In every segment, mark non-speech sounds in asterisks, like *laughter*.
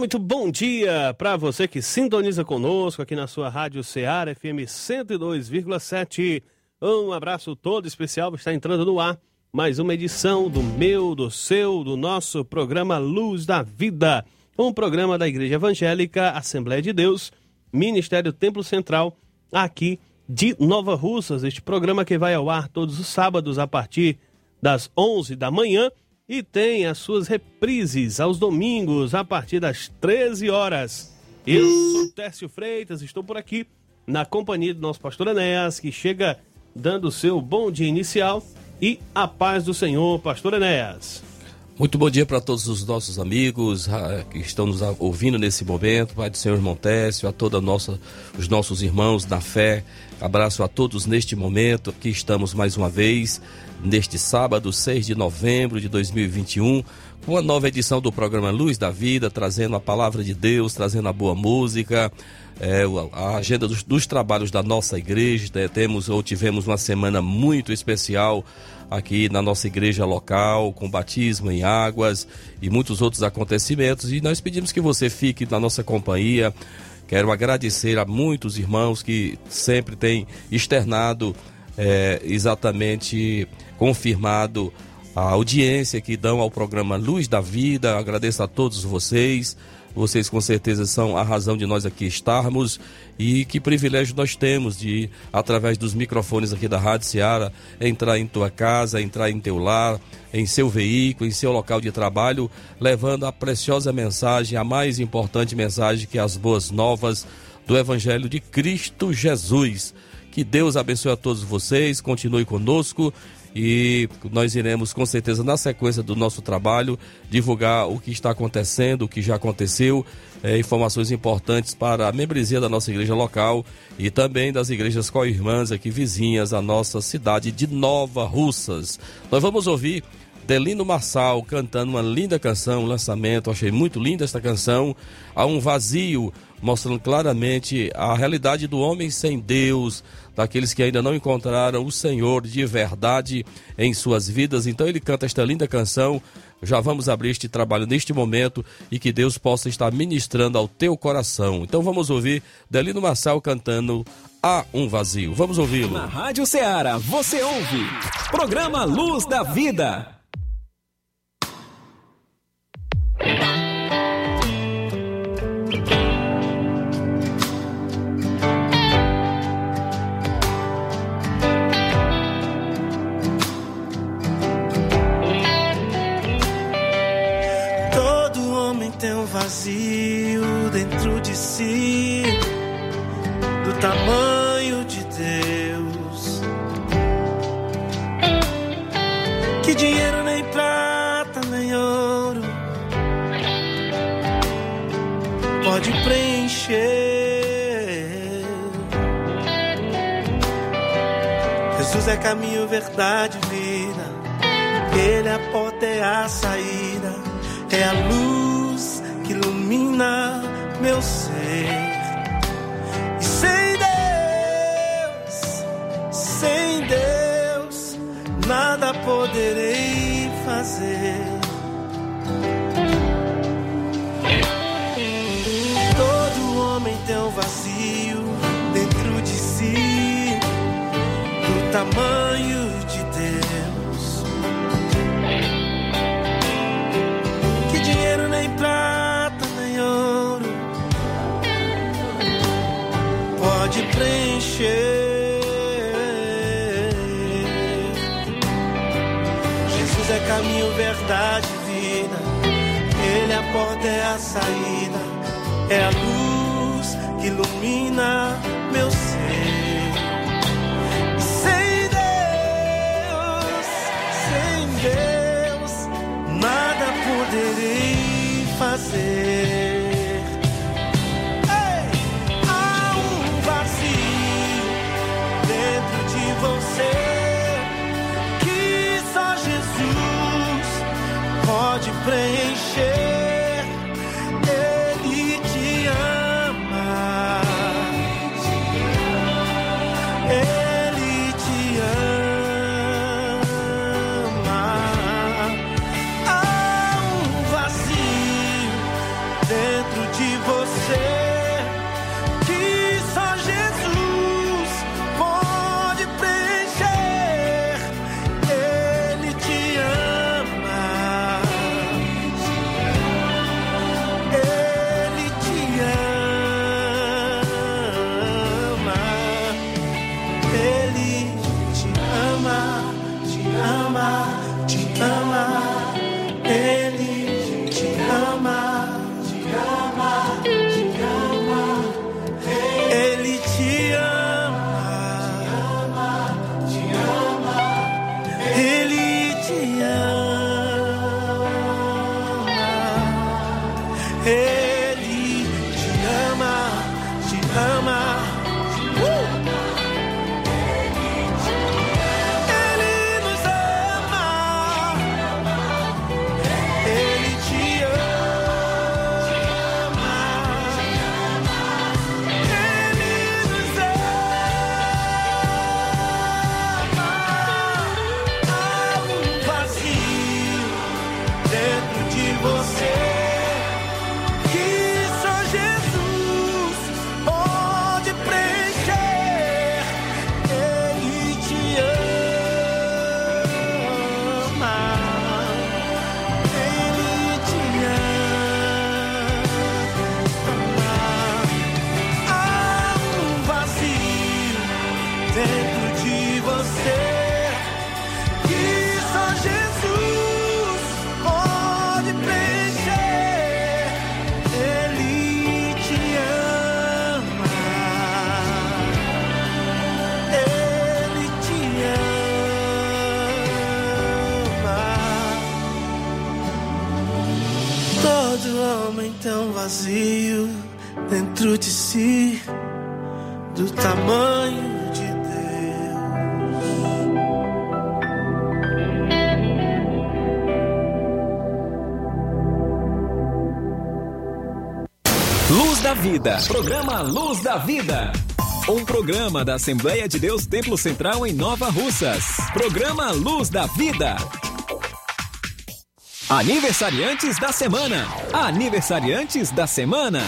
Muito bom dia para você que sintoniza conosco aqui na sua Rádio Ceará FM 102,7. Um abraço todo especial, está entrando no ar mais uma edição do meu, do seu, do nosso programa Luz da Vida, um programa da Igreja Evangélica Assembleia de Deus, Ministério Templo Central, aqui de Nova Russas. Este programa que vai ao ar todos os sábados a partir das 11 da manhã e tem as suas reprises aos domingos a partir das 13 horas. Eu sou Tércio Freitas, estou por aqui na companhia do nosso pastor Enéas, que chega dando o seu bom dia inicial e a paz do Senhor, pastor Enéas. Muito bom dia para todos os nossos amigos ah, que estão nos ouvindo nesse momento, Pai do Senhor Montécio, a todos os nossos irmãos na fé. Abraço a todos neste momento que estamos mais uma vez neste sábado, 6 de novembro de 2021, com a nova edição do programa Luz da Vida, trazendo a palavra de Deus, trazendo a boa música, é, a agenda dos, dos, trabalhos da nossa igreja. Né? Temos ou tivemos uma semana muito especial aqui na nossa igreja local, com batismo em águas e muitos outros acontecimentos. E nós pedimos que você fique na nossa companhia. Quero agradecer a muitos irmãos que sempre têm externado é, exatamente confirmado a audiência que dão ao programa Luz da Vida. Agradeço a todos vocês. Vocês com certeza são a razão de nós aqui estarmos e que privilégio nós temos de, através dos microfones aqui da Rádio Seara, entrar em tua casa, entrar em teu lar, em seu veículo, em seu local de trabalho, levando a preciosa mensagem, a mais importante mensagem que é as boas novas do Evangelho de Cristo Jesus. Que Deus abençoe a todos vocês, continue conosco e nós iremos com certeza na sequência do nosso trabalho divulgar o que está acontecendo, o que já aconteceu, é, informações importantes para a membresia da nossa igreja local e também das igrejas co-irmãs aqui vizinhas à nossa cidade de Nova Russas. Nós vamos ouvir Delino Marçal cantando uma linda canção, um lançamento, achei muito linda esta canção, há um vazio mostrando claramente a realidade do homem sem Deus, daqueles que ainda não encontraram o Senhor de verdade em suas vidas. Então ele canta esta linda canção. Já vamos abrir este trabalho neste momento e que Deus possa estar ministrando ao teu coração. Então vamos ouvir Delino Marçal cantando Há um Vazio. Vamos ouvi-lo. Na Rádio Ceará, você ouve. Programa Luz da Vida. Vazio dentro de si, do tamanho de Deus. Que dinheiro nem pode preencher. Jesus é caminho, verdade, vida. Ele é a porta, é a saída, é a luz que ilumina meu ser. E sem Deus, sem Deus, nada poderei fazer. Tamanho preencher. Jesus é caminho, verdade, vida. Ele é a porta, é a saída, é a luz que ilumina poderei vazio dentro de si, do tamanho de Deus. Luz da Vida. Programa Luz da Vida. Um programa da Assembleia de Deus Templo Central em Nova Russas. Programa Luz da Vida. Aniversariantes da semana. Aniversariantes da semana.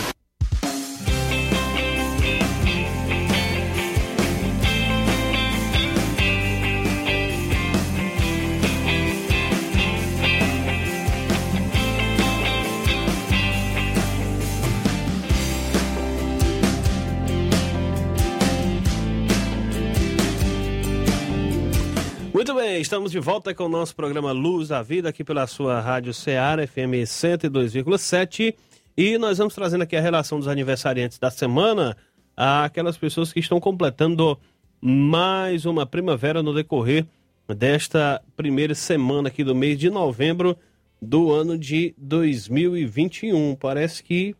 Estamos de volta com o nosso programa Luz da Vida aqui pela sua Rádio Ceará FM 102,7 e nós vamos trazendo aqui a relação dos aniversariantes da semana àquelas pessoas que estão completando mais uma primavera no decorrer desta primeira semana aqui do mês de novembro do ano de 2021. Parece que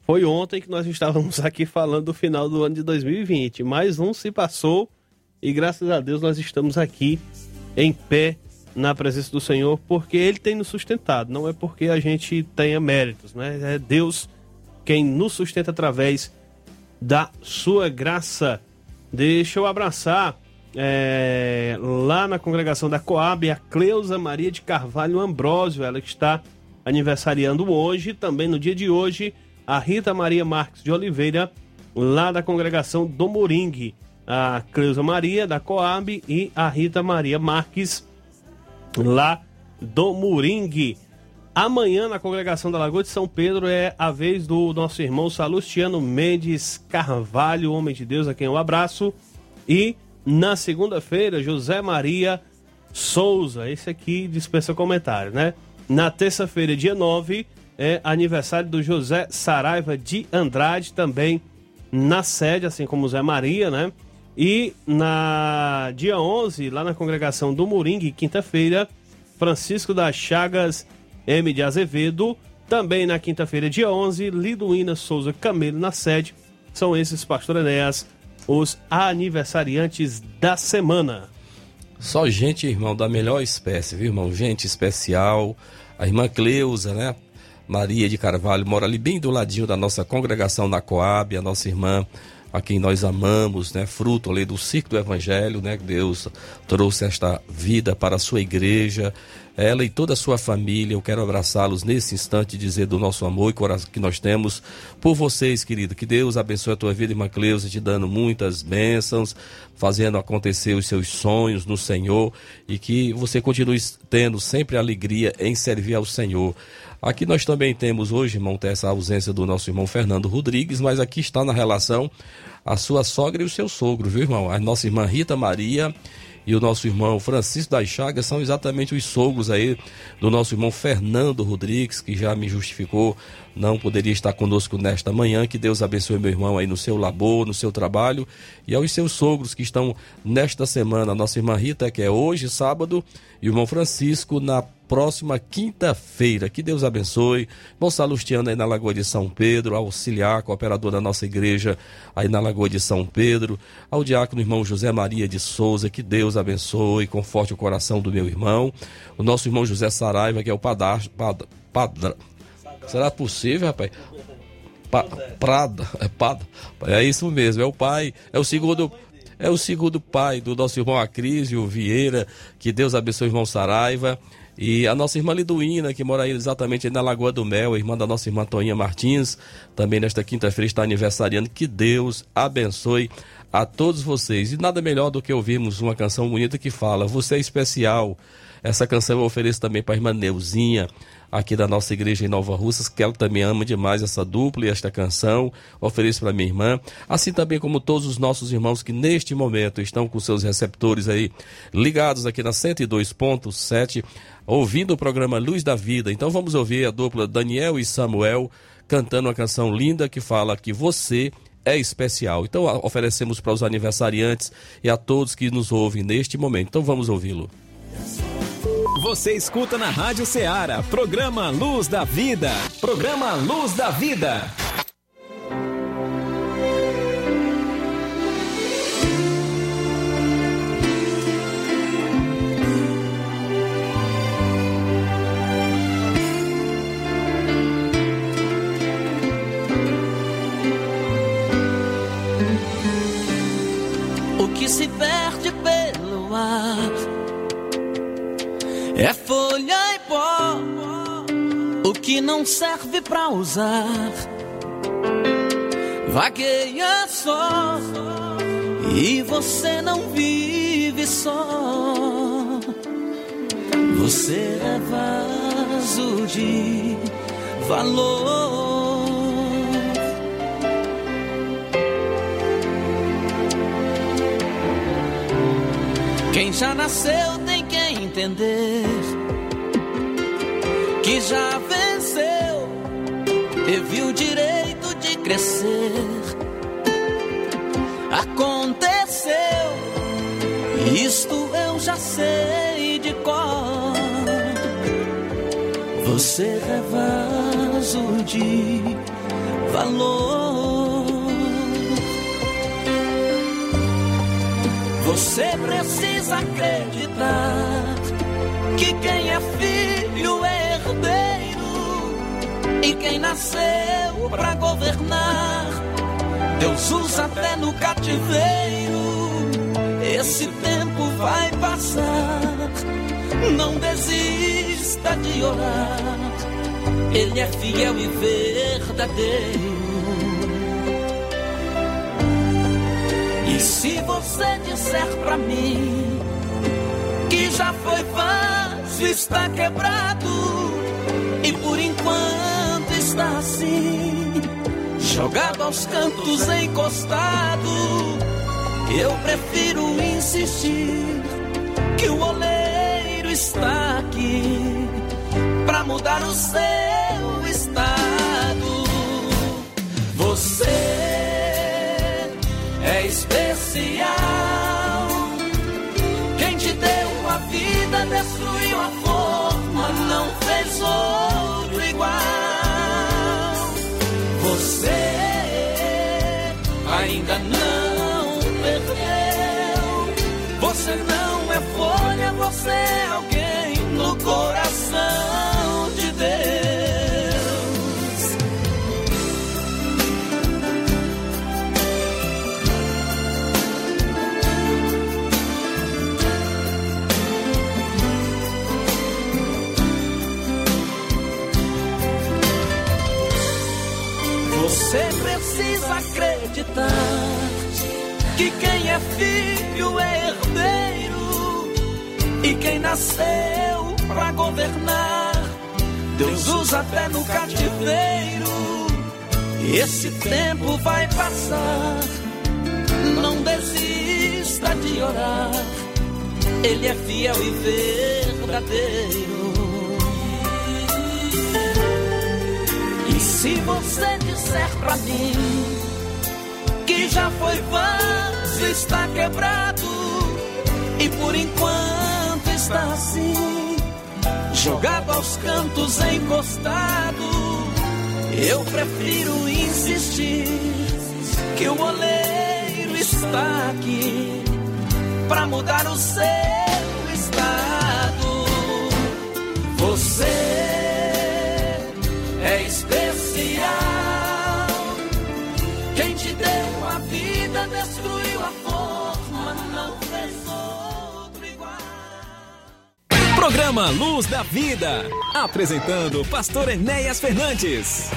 foi ontem que nós estávamos *laughs* aqui falando do final do ano de 2020. Mais um se passou e graças a Deus nós estamos aqui em pé na presença do Senhor porque Ele tem nos sustentado. Não é porque a gente tenha méritos, né? É Deus quem nos sustenta através da sua graça. Deixa eu abraçar é, lá na congregação da Coab a Cleusa Maria de Carvalho Ambrósio, ela que está aniversariando hoje, também no dia de hoje, a Rita Maria Marques de Oliveira, lá da congregação do Moringue. A Cleusa Maria da Coab e a Rita Maria Marques, lá do Moringue. Amanhã, na congregação da Lagoa de São Pedro, é a vez do nosso irmão Salustiano Mendes Carvalho, homem de Deus, a quem eu abraço. E na segunda-feira, José Maria Souza, esse aqui dispensa comentário, né? Na terça-feira, dia 9, é aniversário do José Saraiva de Andrade, também na sede, assim como Zé Maria, né? E na dia 11, lá na congregação do Moringue, quinta-feira, Francisco das Chagas M de Azevedo. Também na quinta-feira, dia 11, Liduína Souza Camelo na sede. São esses, pastor Enéas, os aniversariantes da semana. Só gente, irmão, da melhor espécie, viu, irmão? Gente especial. A irmã Cleusa, né? Maria de Carvalho mora ali bem do ladinho da nossa congregação na Coab, a nossa irmã a quem nós amamos, né? Fruto ali do ciclo do Evangelho, né? Deus trouxe esta vida para a sua igreja, ela e toda a sua família. Eu quero abraçá-los nesse instante e dizer do nosso amor e coração que nós temos por vocês, querido. Que Deus abençoe a tua vida, irmã Cleusa, te dando muitas bênçãos, fazendo acontecer os seus sonhos no Senhor e que você continue tendo sempre alegria em servir ao Senhor. Aqui nós também temos hoje, irmão, essa ausência do nosso irmão Fernando Rodrigues, mas aqui está na relação a sua sogra e o seu sogro, viu, irmão? A nossa irmã Rita Maria e o nosso irmão Francisco das Chagas são exatamente os sogros aí do nosso irmão Fernando Rodrigues, que já me justificou, não poderia estar conosco nesta manhã. Que Deus abençoe meu irmão aí no seu labor, no seu trabalho e aos seus sogros que estão nesta semana. Nossa irmã Rita, que é hoje, sábado, e o irmão Francisco na próxima quinta-feira. Que Deus abençoe. Bom Salustiano aí na Lagoa de São Pedro, auxiliar, cooperador da nossa igreja aí na Lagoa de São Pedro, ao diácono irmão José Maria de Souza, que Deus abençoe, conforte o coração do meu irmão. O nosso irmão José Saraiva, que é o padastro, pad, padra. Será possível, rapaz? Pa, Prada, é Pada. É isso mesmo, é o pai, é o segundo é o segundo pai do nosso irmão Acrísio Vieira, que Deus abençoe o irmão Saraiva. E a nossa irmã Liduína, que mora aí exatamente na Lagoa do Mel, irmã da nossa irmã Toinha Martins, também nesta quinta-feira está aniversariando. Que Deus abençoe a todos vocês. E nada melhor do que ouvirmos uma canção bonita que fala: Você é especial. Essa canção eu ofereço também para a irmã Neuzinha, aqui da nossa igreja em Nova Russas, que ela também ama demais essa dupla e esta canção. Ofereço para minha irmã, assim também como todos os nossos irmãos que neste momento estão com seus receptores aí ligados aqui na 102.7, ouvindo o programa Luz da Vida. Então vamos ouvir a dupla Daniel e Samuel cantando uma canção linda que fala que você é especial. Então oferecemos para os aniversariantes e a todos que nos ouvem neste momento. Então vamos ouvi-lo. Você escuta na Rádio Ceará, programa Luz da Vida. Programa Luz da Vida. O que se perde pelo ar é folha e pó, o que não serve pra usar. Vagueia só, e você não vive só. Você é vaso de valor. Quem já nasceu tem que entender que já venceu, teve o direito de crescer. Aconteceu, isto eu já sei de cor. Você é vaso de valor. Você precisa acreditar que quem é filho quem nasceu para governar. Deus usa até no cativeiro. Esse tempo vai passar. Não desista de orar. Ele é fiel e verdadeiro. E se você disser pra mim que já foi fácil, está quebrado está assim, jogado aos cantos, encostado, eu prefiro insistir que o oleiro está aqui pra mudar o seu estado. Você é especial. Quem te deu a vida destruiu a forma, não fez outro igual. Você ainda não perdeu. Você não é folha, você é alguém no coração que quem é filho é herdeiro e quem nasceu pra governar, Deus usa até no cativeiro. Esse tempo vai passar, não desista de orar. Ele é fiel e verdadeiro. E se você disser pra mim que já foi vaso, está quebrado. E por enquanto está assim, jogado aos cantos, encostado, eu prefiro insistir que o oleiro está aqui pra mudar o seu Programa Luz da Vida. Apresentando Pastor Enéas Fernandes.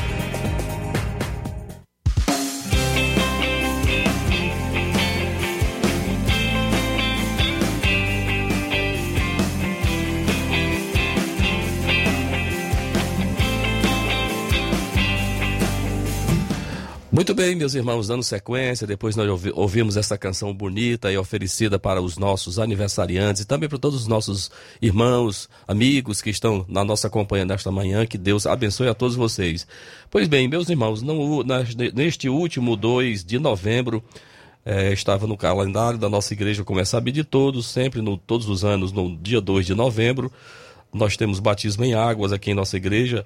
Muito bem, meus irmãos, dando sequência, depois nós ouvi- ouvimos essa canção bonita e oferecida para os nossos aniversariantes e também para todos os nossos irmãos, amigos que estão na nossa companhia nesta manhã. Que Deus abençoe a todos vocês. Pois bem, meus irmãos, não- neste último 2 de novembro, eh, estava no calendário da nossa igreja, como é sabido de todos, sempre, no, todos os anos, no dia 2 de novembro, nós temos batismo em águas aqui em nossa igreja.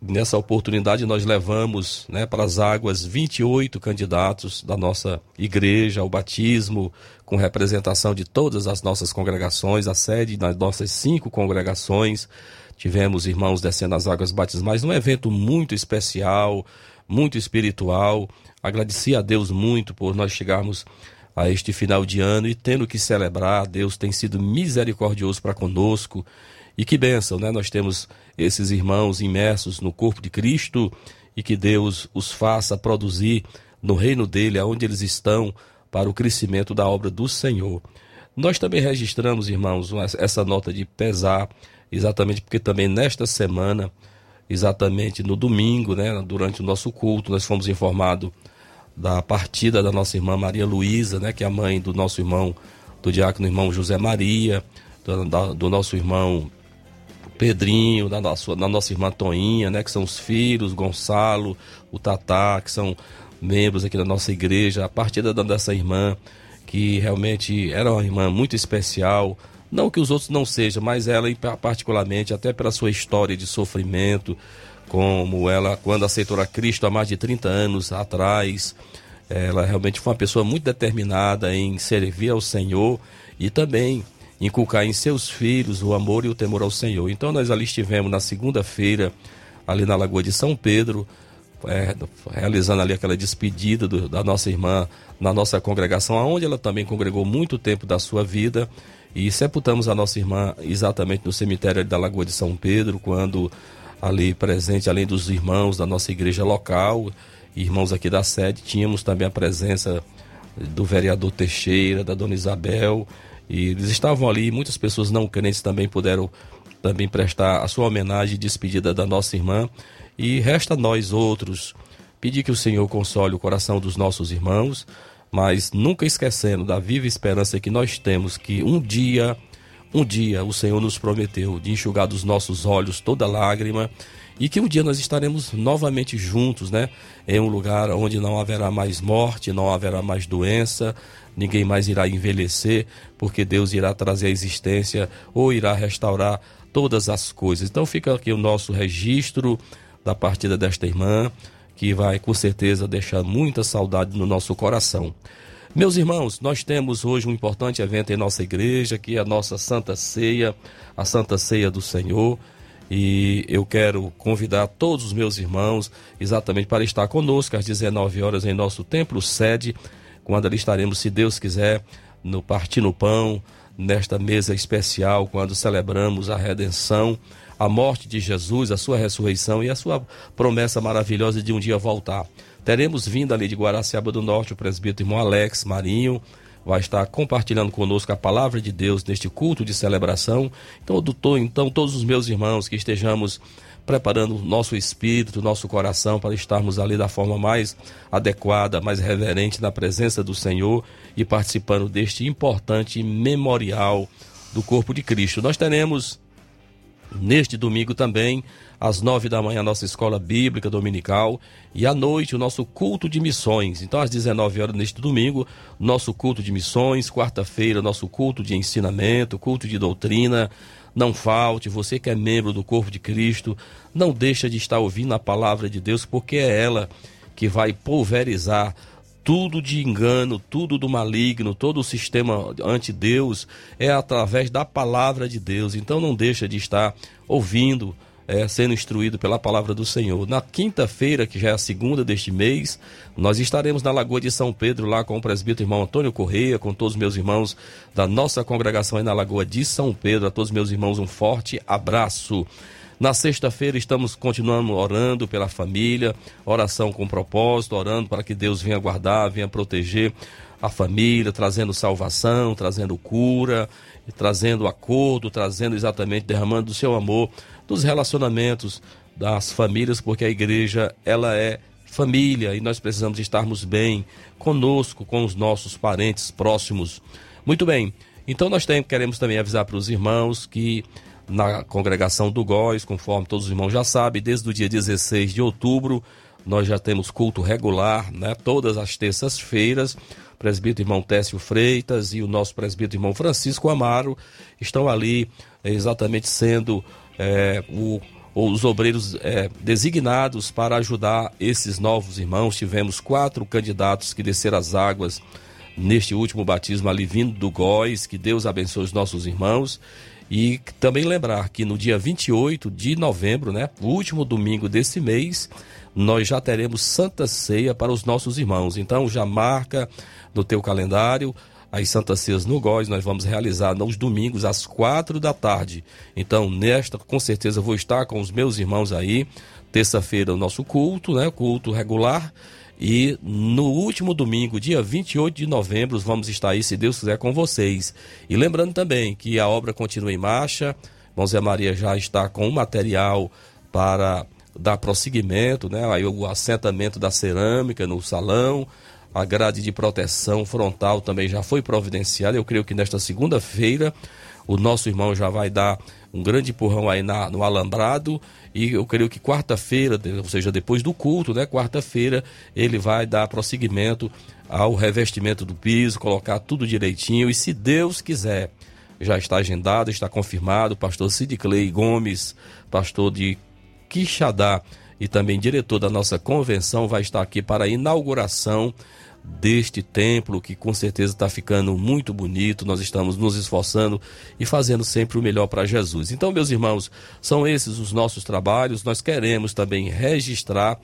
Nessa oportunidade, nós levamos né, para as águas 28 candidatos da nossa igreja ao batismo, com representação de todas as nossas congregações, a sede das nossas cinco congregações. Tivemos irmãos descendo as águas batismais num evento muito especial, muito espiritual. Agradeci a Deus muito por nós chegarmos a este final de ano e tendo que celebrar, Deus tem sido misericordioso para conosco. E que bênção, né? Nós temos esses irmãos imersos no corpo de Cristo e que Deus os faça produzir no reino dele, aonde eles estão, para o crescimento da obra do Senhor. Nós também registramos, irmãos, essa nota de pesar, exatamente porque também nesta semana, exatamente no domingo, né, durante o nosso culto, nós fomos informados da partida da nossa irmã Maria Luísa, né, que é a mãe do nosso irmão, do diácono irmão José Maria, do, do nosso irmão Pedrinho, da nossa, da nossa irmã Toinha, né, que são os filhos, Gonçalo, o Tatá, que são membros aqui da nossa igreja, a partida da- dessa irmã, que realmente era uma irmã muito especial, não que os outros não sejam, mas ela particularmente, até pela sua história de sofrimento, como ela, quando aceitou a Cristo há mais de 30 anos atrás, ela realmente foi uma pessoa muito determinada em servir ao Senhor e também inculcar em seus filhos o amor e o temor ao Senhor. Então nós ali estivemos na segunda-feira, ali na Lagoa de São Pedro, é, realizando ali aquela despedida do- da nossa irmã na nossa congregação, onde ela também congregou muito tempo da sua vida. E sepultamos a nossa irmã exatamente no cemitério da Lagoa de São Pedro, quando ali presente, além dos irmãos da nossa igreja local, irmãos aqui da sede, tínhamos também a presença do vereador Teixeira, da dona Isabel, e eles estavam ali, muitas pessoas não crentes também puderam também prestar a sua homenagem e despedida da nossa irmã, e resta nós outros pedir que o Senhor console o coração dos nossos irmãos, mas nunca esquecendo da viva esperança que nós temos que um dia um dia o Senhor nos prometeu de enxugar dos nossos olhos toda lágrima e que um dia nós estaremos novamente juntos, né? Em um lugar onde não haverá mais morte, não haverá mais doença, ninguém mais irá envelhecer, porque Deus irá trazer a existência ou irá restaurar todas as coisas. Então fica aqui o nosso registro da partida desta irmã, que vai com certeza deixar muita saudade no nosso coração. Meus irmãos, nós temos hoje um importante evento em nossa igreja, que é a nossa Santa Ceia, a Santa Ceia do Senhor. E eu quero convidar todos os meus irmãos exatamente para estar conosco às 19 horas em nosso templo sede, quando ali estaremos, se Deus quiser, no Partindo Pão, nesta mesa especial, quando celebramos a redenção, a morte de Jesus, a sua ressurreição e a sua promessa maravilhosa de um dia voltar. Teremos vindo ali de Guaraciaba do Norte o presbítero irmão Alex Marinho, vai estar compartilhando conosco a palavra de Deus neste culto de celebração. Então, doutor, então todos os meus irmãos que estejamos preparando nosso espírito, nosso coração para estarmos ali da forma mais adequada, mais reverente na presença do Senhor e participando deste importante memorial do corpo de Cristo. Nós teremos neste domingo também às nove da manhã, a nossa escola bíblica dominical. E à noite, o nosso culto de missões. Então, às 19 horas neste domingo, nosso culto de missões. Quarta-feira, nosso culto de ensinamento, culto de doutrina. Não falte, você que é membro do corpo de Cristo, não deixa de estar ouvindo a palavra de Deus, porque é ela que vai pulverizar tudo de engano, tudo do maligno, todo o sistema anti-Deus é através da palavra de Deus. Então não deixa de estar ouvindo é, sendo instruído pela palavra do Senhor. Na quinta-feira, que já é a segunda deste mês, nós estaremos na Lagoa de São Pedro, lá com o presbítero irmão Antônio Correia, com todos os meus irmãos da nossa congregação aí na Lagoa de São Pedro. A todos os meus irmãos, um forte abraço. Na sexta-feira estamos continuando orando pela família, oração com propósito, orando para que Deus venha guardar, venha proteger a família, trazendo salvação, trazendo cura, trazendo acordo, trazendo exatamente, derramando o seu amor dos relacionamentos das famílias, porque a igreja ela é família e nós precisamos estarmos bem conosco, com os nossos parentes próximos. Muito bem. Então nós tem, queremos também avisar para os irmãos que na congregação do Góis, conforme todos os irmãos já sabem, desde o dia 16 de outubro nós já temos culto regular, né? Todas as terças-feiras. Presbítero irmão Técio Freitas e o nosso presbítero irmão Francisco Amaro estão ali exatamente sendo é, o, os obreiros é, designados para ajudar esses novos irmãos. Tivemos quatro candidatos que desceram as águas neste último batismo ali vindo do Góis. Que Deus abençoe os nossos irmãos. E também lembrar que no dia 28 de novembro, né, último domingo desse mês, nós já teremos Santa Ceia para os nossos irmãos. Então já marca no teu calendário as Santas Ceias no Góis, nós vamos realizar nos domingos às quatro da tarde. Então, nesta, com certeza, vou estar com os meus irmãos aí. Terça-feira, o nosso culto, né? Culto regular. E no último domingo, dia 28 de novembro, vamos estar aí, se Deus quiser, com vocês. E lembrando também que a obra continua em marcha. Irmão Zé Maria já está com o material para dar prosseguimento, né? Aí o assentamento da cerâmica no salão a grade de proteção frontal também já foi providenciada. Eu creio que nesta segunda-feira o nosso irmão já vai dar um grande empurrão aí na, no alambrado. E eu creio que quarta-feira, ou seja, depois do culto, né, quarta-feira, ele vai dar prosseguimento ao revestimento do piso, colocar tudo direitinho. E se Deus quiser, já está agendado, está confirmado, pastor Cid Clay Gomes, pastor de Quixadá e também diretor da nossa convenção vai estar aqui para a inauguração deste templo que com certeza está ficando muito bonito. Nós estamos nos esforçando e fazendo sempre o melhor para Jesus. Então, meus irmãos, são esses os nossos trabalhos. Nós queremos também registrar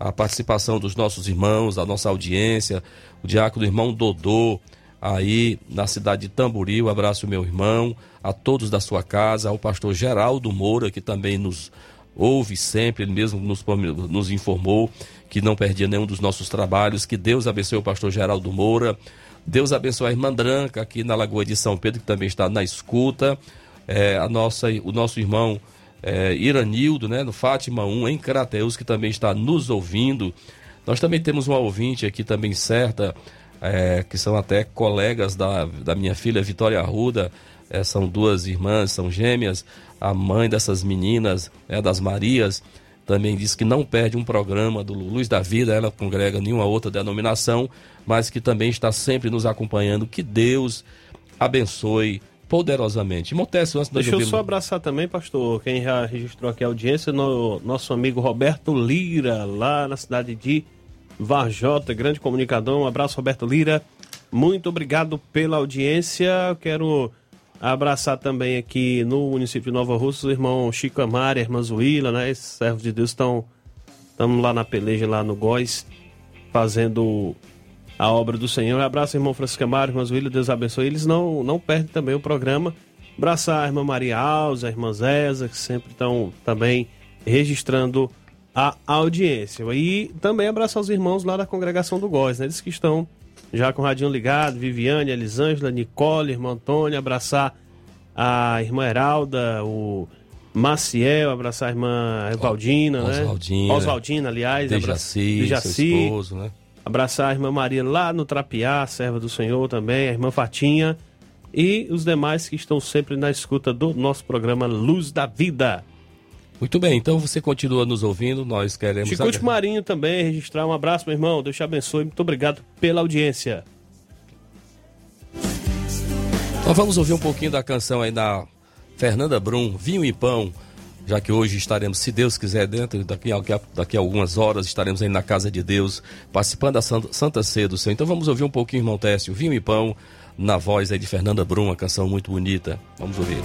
a participação dos nossos irmãos, da nossa audiência, o diácono irmão Dodô, aí na cidade de Tamboril. Abraço, meu irmão, a todos da sua casa, ao pastor Geraldo Moura, que também nos ouve sempre, ele mesmo nos, nos informou que não perdia nenhum dos nossos trabalhos. Que Deus abençoe o pastor Geraldo Moura. Deus abençoe a irmã Branca aqui na Lagoa de São Pedro, que também está na escuta. É, a nossa, o nosso irmão é, Iranildo, né, no Fátima 1, em Crateus, que também está nos ouvindo. Nós também temos uma ouvinte aqui também certa, é, que são até colegas da, da minha filha Vitória Arruda, é, são duas irmãs, são gêmeas, a mãe dessas meninas, é, das Marias, também diz que não perde um programa do Luz da Vida, ela congrega nenhuma outra denominação, mas que também está sempre nos acompanhando. Que Deus abençoe poderosamente. Montécio, antes Deixa eu só abraçar também, pastor, quem já registrou aqui a audiência, no, nosso amigo Roberto Lira, lá na cidade de Varjota, grande comunicador. Um abraço, Roberto Lira. Muito obrigado pela audiência. Quero abraçar também aqui no município de Nova Rússia o irmão Chico Amari, a irmã Zuíla, né? Esses servos de Deus estão lá na peleja, lá no Góis, fazendo a obra do Senhor. Abraço, irmão Francisco Amaro, irmã Zuíla, Deus abençoe. Eles não, não perdem também o programa. Abraçar a irmã Maria Alves, a irmã Zéza, que sempre estão também registrando a audiência. E também abraçar os irmãos lá da congregação do Góis, né? Eles que estão já com o radinho ligado, Viviane, Elisângela, Nicole, irmã Antônia, abraçar a irmã Heralda, o Maciel, abraçar a irmã Evaldina, né? Oswaldina. Oswaldina, aliás. Dejaci, Dejaci. esposo, né? Abraçar a irmã Maria lá no Trapiá, serva do Senhor também, a irmã Fatinha e os demais que estão sempre na escuta do nosso programa Luz da Vida. Muito bem, então você continua nos ouvindo, nós queremos... Chicute Marinho também, registrar um abraço, meu irmão, Deus te abençoe, muito obrigado pela audiência. Então vamos ouvir um pouquinho da canção aí da Fernanda Brum, Vinho e Pão, já que hoje estaremos, se Deus quiser, dentro daqui a, daqui a algumas horas, estaremos aí na casa de Deus, participando da Santa, Santa Ceia do Senhor. Então vamos ouvir um pouquinho, irmão Técio, Vinho e Pão, na voz aí de Fernanda Brum, uma canção muito bonita. Vamos ouvir.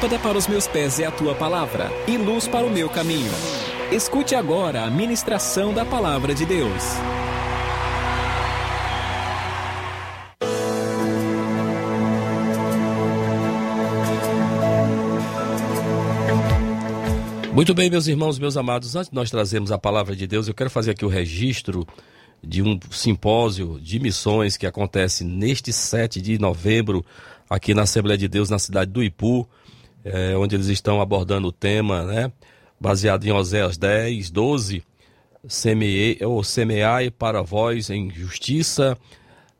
Lâmpada para os meus pés é a tua palavra e luz para o meu caminho. Escute agora a ministração da palavra de Deus. Muito bem, meus irmãos, meus amados, antes de nós trazermos a palavra de Deus, eu quero fazer aqui o registro de um simpósio de missões que acontece neste 7 de novembro aqui na Assembleia de Deus, na cidade do Ipu, eh, onde eles estão abordando o tema, né, baseado em Oséias 10, 12, semeei, ou semeai para vós em justiça,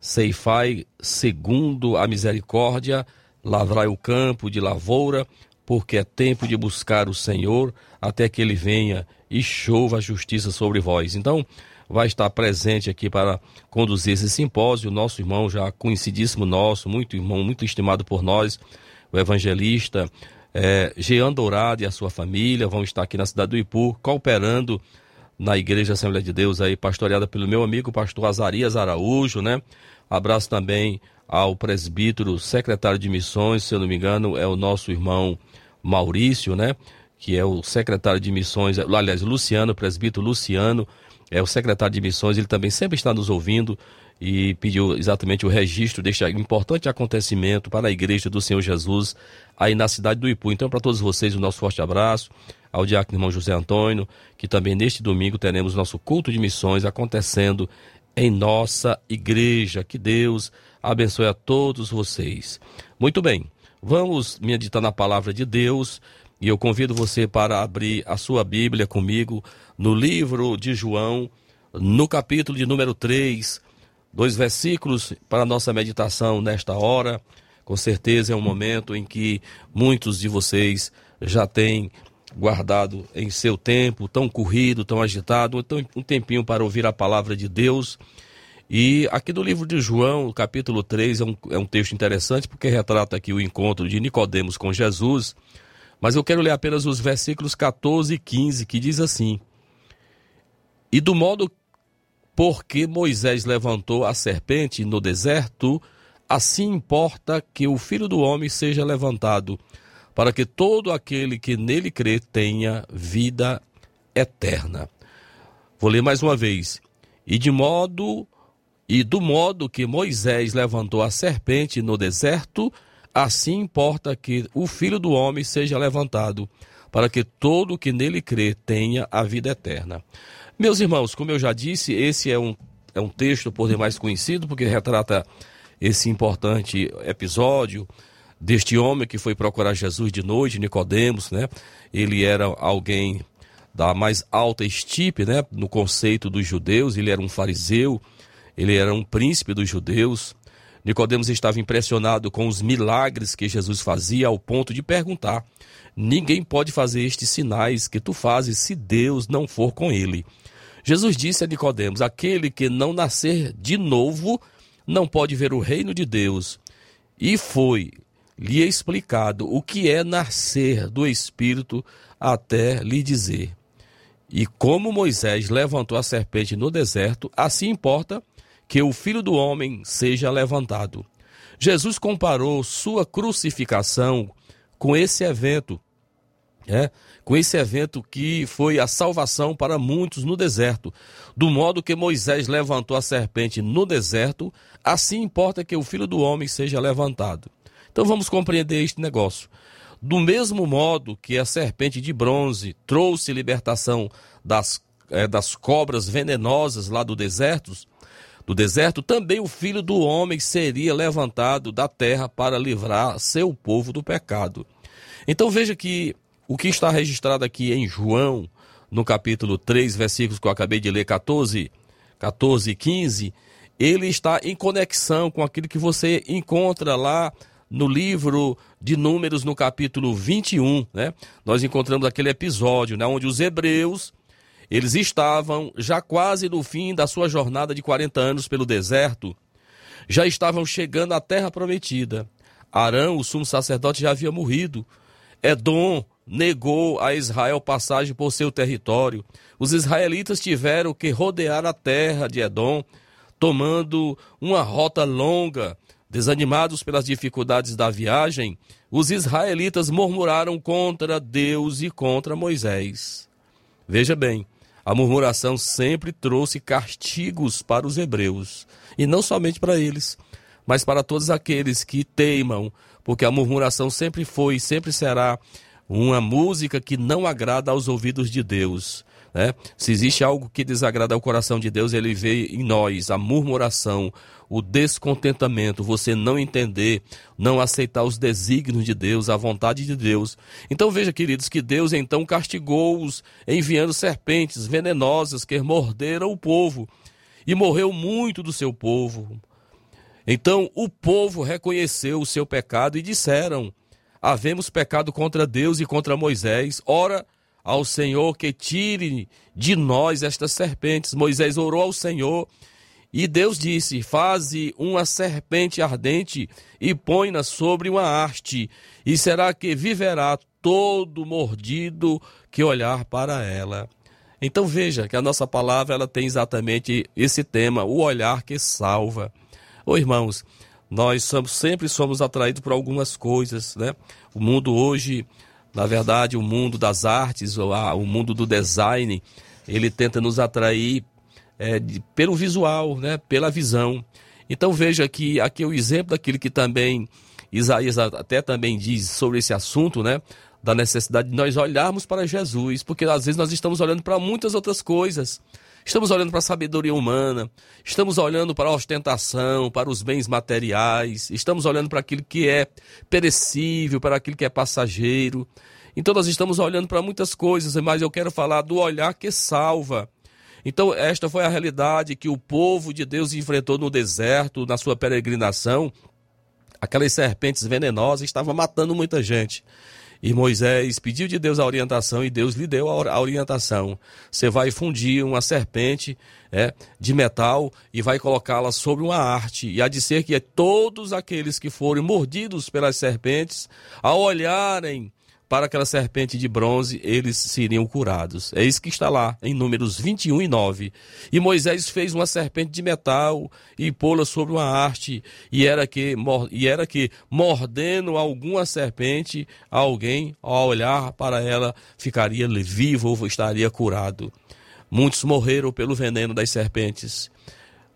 ceifai segundo a misericórdia, lavrai o campo de lavoura, porque é tempo de buscar o Senhor até que ele venha e chova a justiça sobre vós. Então, vai estar presente aqui para conduzir esse simpósio, nosso irmão já conhecidíssimo nosso, muito irmão, muito estimado por nós, o evangelista é, Jean Dourado e a sua família vão estar aqui na cidade do Ipu, cooperando na Igreja Assembleia de Deus aí, pastoreada pelo meu amigo pastor Azarias Araújo, né? Abraço também ao presbítero, secretário de missões, se eu não me engano, é o nosso irmão Maurício, né? Que é o secretário de missões, aliás, Luciano, presbítero Luciano, é o secretário de missões, ele também sempre está nos ouvindo e pediu exatamente o registro deste importante acontecimento para a Igreja do Senhor Jesus aí na cidade do Ipu. Então, para todos vocês, o nosso forte abraço, ao diácono irmão José Antônio, que também neste domingo teremos nosso culto de missões acontecendo em nossa igreja. Que Deus abençoe a todos vocês. Muito bem, vamos meditar na palavra de Deus e eu convido você para abrir a sua Bíblia comigo no livro de João, no capítulo de número 3 dois versículos para a nossa meditação nesta hora. Com certeza é um momento em que muitos de vocês já têm guardado em seu tempo, tão corrido, tão agitado, um tempinho para ouvir a palavra de Deus. E aqui do livro de João, capítulo 3, é um, é um texto interessante porque retrata aqui o encontro de Nicodemos com Jesus. Mas eu quero ler apenas os versículos 14 e 15, que diz assim: E do modo porque Moisés levantou a serpente no deserto, assim importa que o filho do homem seja levantado, para que todo aquele que nele crê tenha vida eterna. Vou ler mais uma vez. E de modo e do modo que Moisés levantou a serpente no deserto, assim importa que o filho do homem seja levantado, para que todo que nele crê tenha a vida eterna. Meus irmãos, como eu já disse, esse é um, é um texto por demais conhecido, porque retrata esse importante episódio deste homem que foi procurar Jesus de noite, Nicodemos, né? Ele era alguém da mais alta estipe, né, no conceito dos judeus, ele era um fariseu, ele era um príncipe dos judeus. Nicodemos estava impressionado com os milagres que Jesus fazia ao ponto de perguntar: Ninguém pode fazer estes sinais que tu fazes se Deus não for com ele. Jesus disse a Nicodemos: aquele que não nascer de novo não pode ver o reino de Deus. E foi lhe explicado o que é nascer do Espírito até lhe dizer. E como Moisés levantou a serpente no deserto, assim importa que o filho do homem seja levantado. Jesus comparou sua crucificação com esse evento é, com esse evento que foi a salvação para muitos no deserto. Do modo que Moisés levantou a serpente no deserto, assim importa que o filho do homem seja levantado. Então vamos compreender este negócio. Do mesmo modo que a serpente de bronze trouxe libertação das, é, das cobras venenosas lá do deserto, do deserto, também o filho do homem seria levantado da terra para livrar seu povo do pecado. Então veja que o que está registrado aqui em João, no capítulo 3, versículos que eu acabei de ler, 14, 14 e 15, ele está em conexão com aquilo que você encontra lá no livro de Números, no capítulo 21, né? Nós encontramos aquele episódio, né, onde os hebreus eles estavam já quase no fim da sua jornada de 40 anos pelo deserto, já estavam chegando à terra prometida. Arão, o sumo sacerdote, já havia morrido. Edom negou a Israel passagem por seu território. Os israelitas tiveram que rodear a terra de Edom, tomando uma rota longa. Desanimados pelas dificuldades da viagem, os israelitas murmuraram contra Deus e contra Moisés. Veja bem, a murmuração sempre trouxe castigos para os hebreus, e não somente para eles, mas para todos aqueles que teimam, porque a murmuração sempre foi e sempre será uma música que não agrada aos ouvidos de Deus. Né? Se existe algo que desagrada ao coração de Deus, ele vê em nós a murmuração, o descontentamento, você não entender, não aceitar os desígnios de Deus, a vontade de Deus. Então veja, queridos, que Deus então castigou-os, enviando serpentes venenosas que morderam o povo, e morreu muito do seu povo. Então o povo reconheceu o seu pecado e disseram: havemos pecado contra Deus e contra Moisés. Ora ao Senhor que tire de nós estas serpentes. Moisés orou ao Senhor e Deus disse: Faze uma serpente ardente e põe-na sobre uma haste, e será que viverá todo mordido que olhar para ela. Então veja que a nossa palavra ela tem exatamente esse tema, o olhar que salva. Ô irmãos, nós somos, sempre somos atraídos por algumas coisas, né? O mundo hoje Na verdade, o mundo das artes, ou a- o mundo do design, ele tenta nos atrair é, de- pelo visual, né? pela visão. Então veja que aqui é o exemplo daquilo que também Isaías até também diz sobre esse assunto, né? Da necessidade de nós olharmos para Jesus, porque às vezes nós estamos olhando para muitas outras coisas. Estamos olhando para a sabedoria humana, estamos olhando para a ostentação, para os bens materiais, estamos olhando para aquilo que é perecível, para aquilo que é passageiro. Então nós estamos olhando para muitas coisas, mas eu quero falar do olhar que salva. Então, esta foi a realidade que o povo de Deus enfrentou no deserto, na sua peregrinação. Aquelas serpentes venenosas estavam matando muita gente. E Moisés pediu de Deus a orientação e Deus lhe deu a or- a orientação. Você vai fundir uma serpente é, de metal e vai colocá-la sobre uma arte. E há de ser que todos aqueles que forem mordidos pelas serpentes, ao olharem para aquela serpente de bronze, eles seriam curados. É isso que está lá em Números 21 e 9. E Moisés fez uma serpente de metal e pô-la sobre uma haste, e era que e era que mordendo alguma serpente, alguém ao olhar para ela ficaria vivo ou estaria curado. Muitos morreram pelo veneno das serpentes.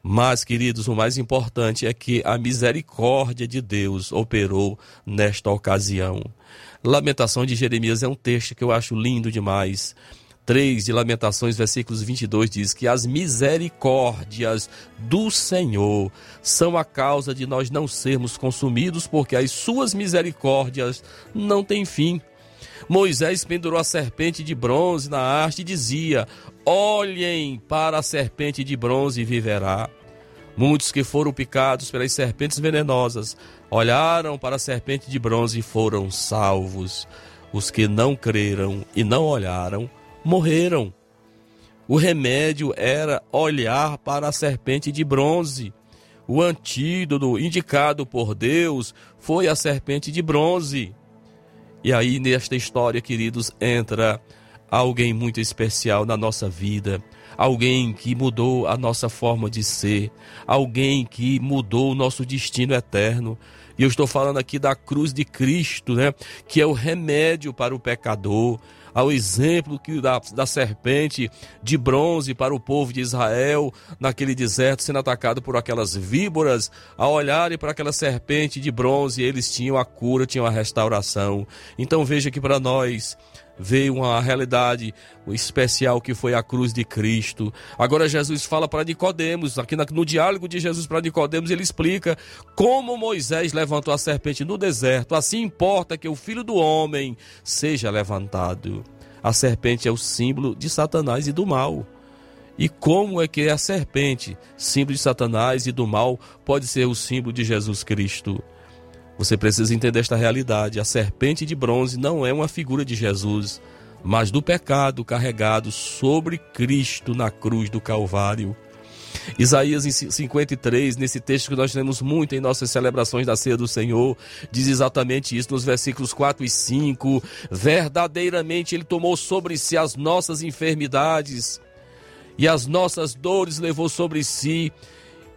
Mas, queridos, o mais importante é que a misericórdia de Deus operou nesta ocasião. Lamentação de Jeremias é um texto que eu acho lindo demais. 3 de Lamentações, versículos 22 diz que as misericórdias do Senhor são a causa de nós não sermos consumidos, porque as suas misericórdias não têm fim. Moisés pendurou a serpente de bronze na haste e dizia: Olhem para a serpente de bronze e viverá. Muitos que foram picados pelas serpentes venenosas olharam para a serpente de bronze e foram salvos. Os que não creram e não olharam morreram. O remédio era olhar para a serpente de bronze. O antídoto indicado por Deus foi a serpente de bronze. E aí, nesta história, queridos, entra alguém muito especial na nossa vida, alguém que mudou a nossa forma de ser, alguém que mudou o nosso destino eterno. E eu estou falando aqui da cruz de Cristo, né? Que é o remédio para o pecador, ao exemplo que da, da serpente de bronze para o povo de Israel naquele deserto sendo atacado por aquelas víboras, ao olharem para aquela serpente de bronze, eles tinham a cura, tinham a restauração. Então veja que para nós veio uma realidade especial que foi a cruz de Cristo. Agora Jesus fala para Nicodemos, aqui no diálogo de Jesus para Nicodemos, ele explica como Moisés levantou a serpente no deserto. Assim importa que o Filho do homem seja levantado. A serpente é o símbolo de Satanás e do mal. E como é que a serpente, símbolo de Satanás e do mal, pode ser o símbolo de Jesus Cristo? Você precisa entender esta realidade. A serpente de bronze não é uma figura de Jesus, mas do pecado carregado sobre Cristo na cruz do Calvário. Isaías 53, nesse texto que nós temos muito em nossas celebrações da ceia do Senhor, diz exatamente isso nos versículos 4 e 5. Verdadeiramente Ele tomou sobre si as nossas enfermidades e as nossas dores levou sobre si,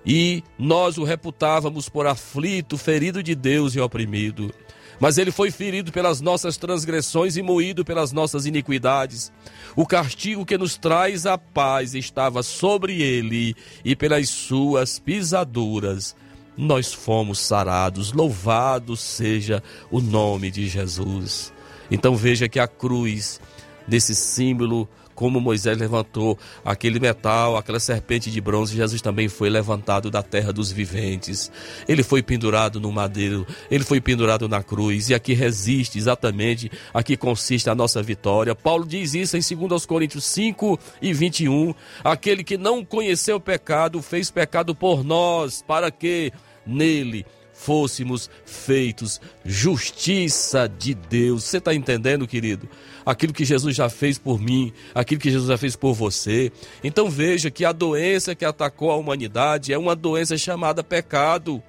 e nós o reputávamos por aflito, ferido de Deus e oprimido. Mas ele foi ferido pelas nossas transgressões e moído pelas nossas iniquidades. O castigo que nos traz a paz estava sobre ele, e pelas suas pisaduras nós fomos sarados. Louvado seja o nome de Jesus. Então veja que a cruz, desse símbolo, como Moisés levantou aquele metal, aquela serpente de bronze, Jesus também foi levantado da terra dos viventes. Ele foi pendurado no madeiro, ele foi pendurado na cruz, e aqui resiste exatamente, aqui consiste a nossa vitória. Paulo diz isso em 2 Coríntios 5 e 21. Aquele que não conheceu o pecado, fez pecado por nós, para que nele fôssemos feitos justiça de Deus. Você está entendendo, querido? Aquilo que Jesus já fez por mim, aquilo que Jesus já fez por você. Então veja que a doença que atacou a humanidade é uma doença chamada pecado.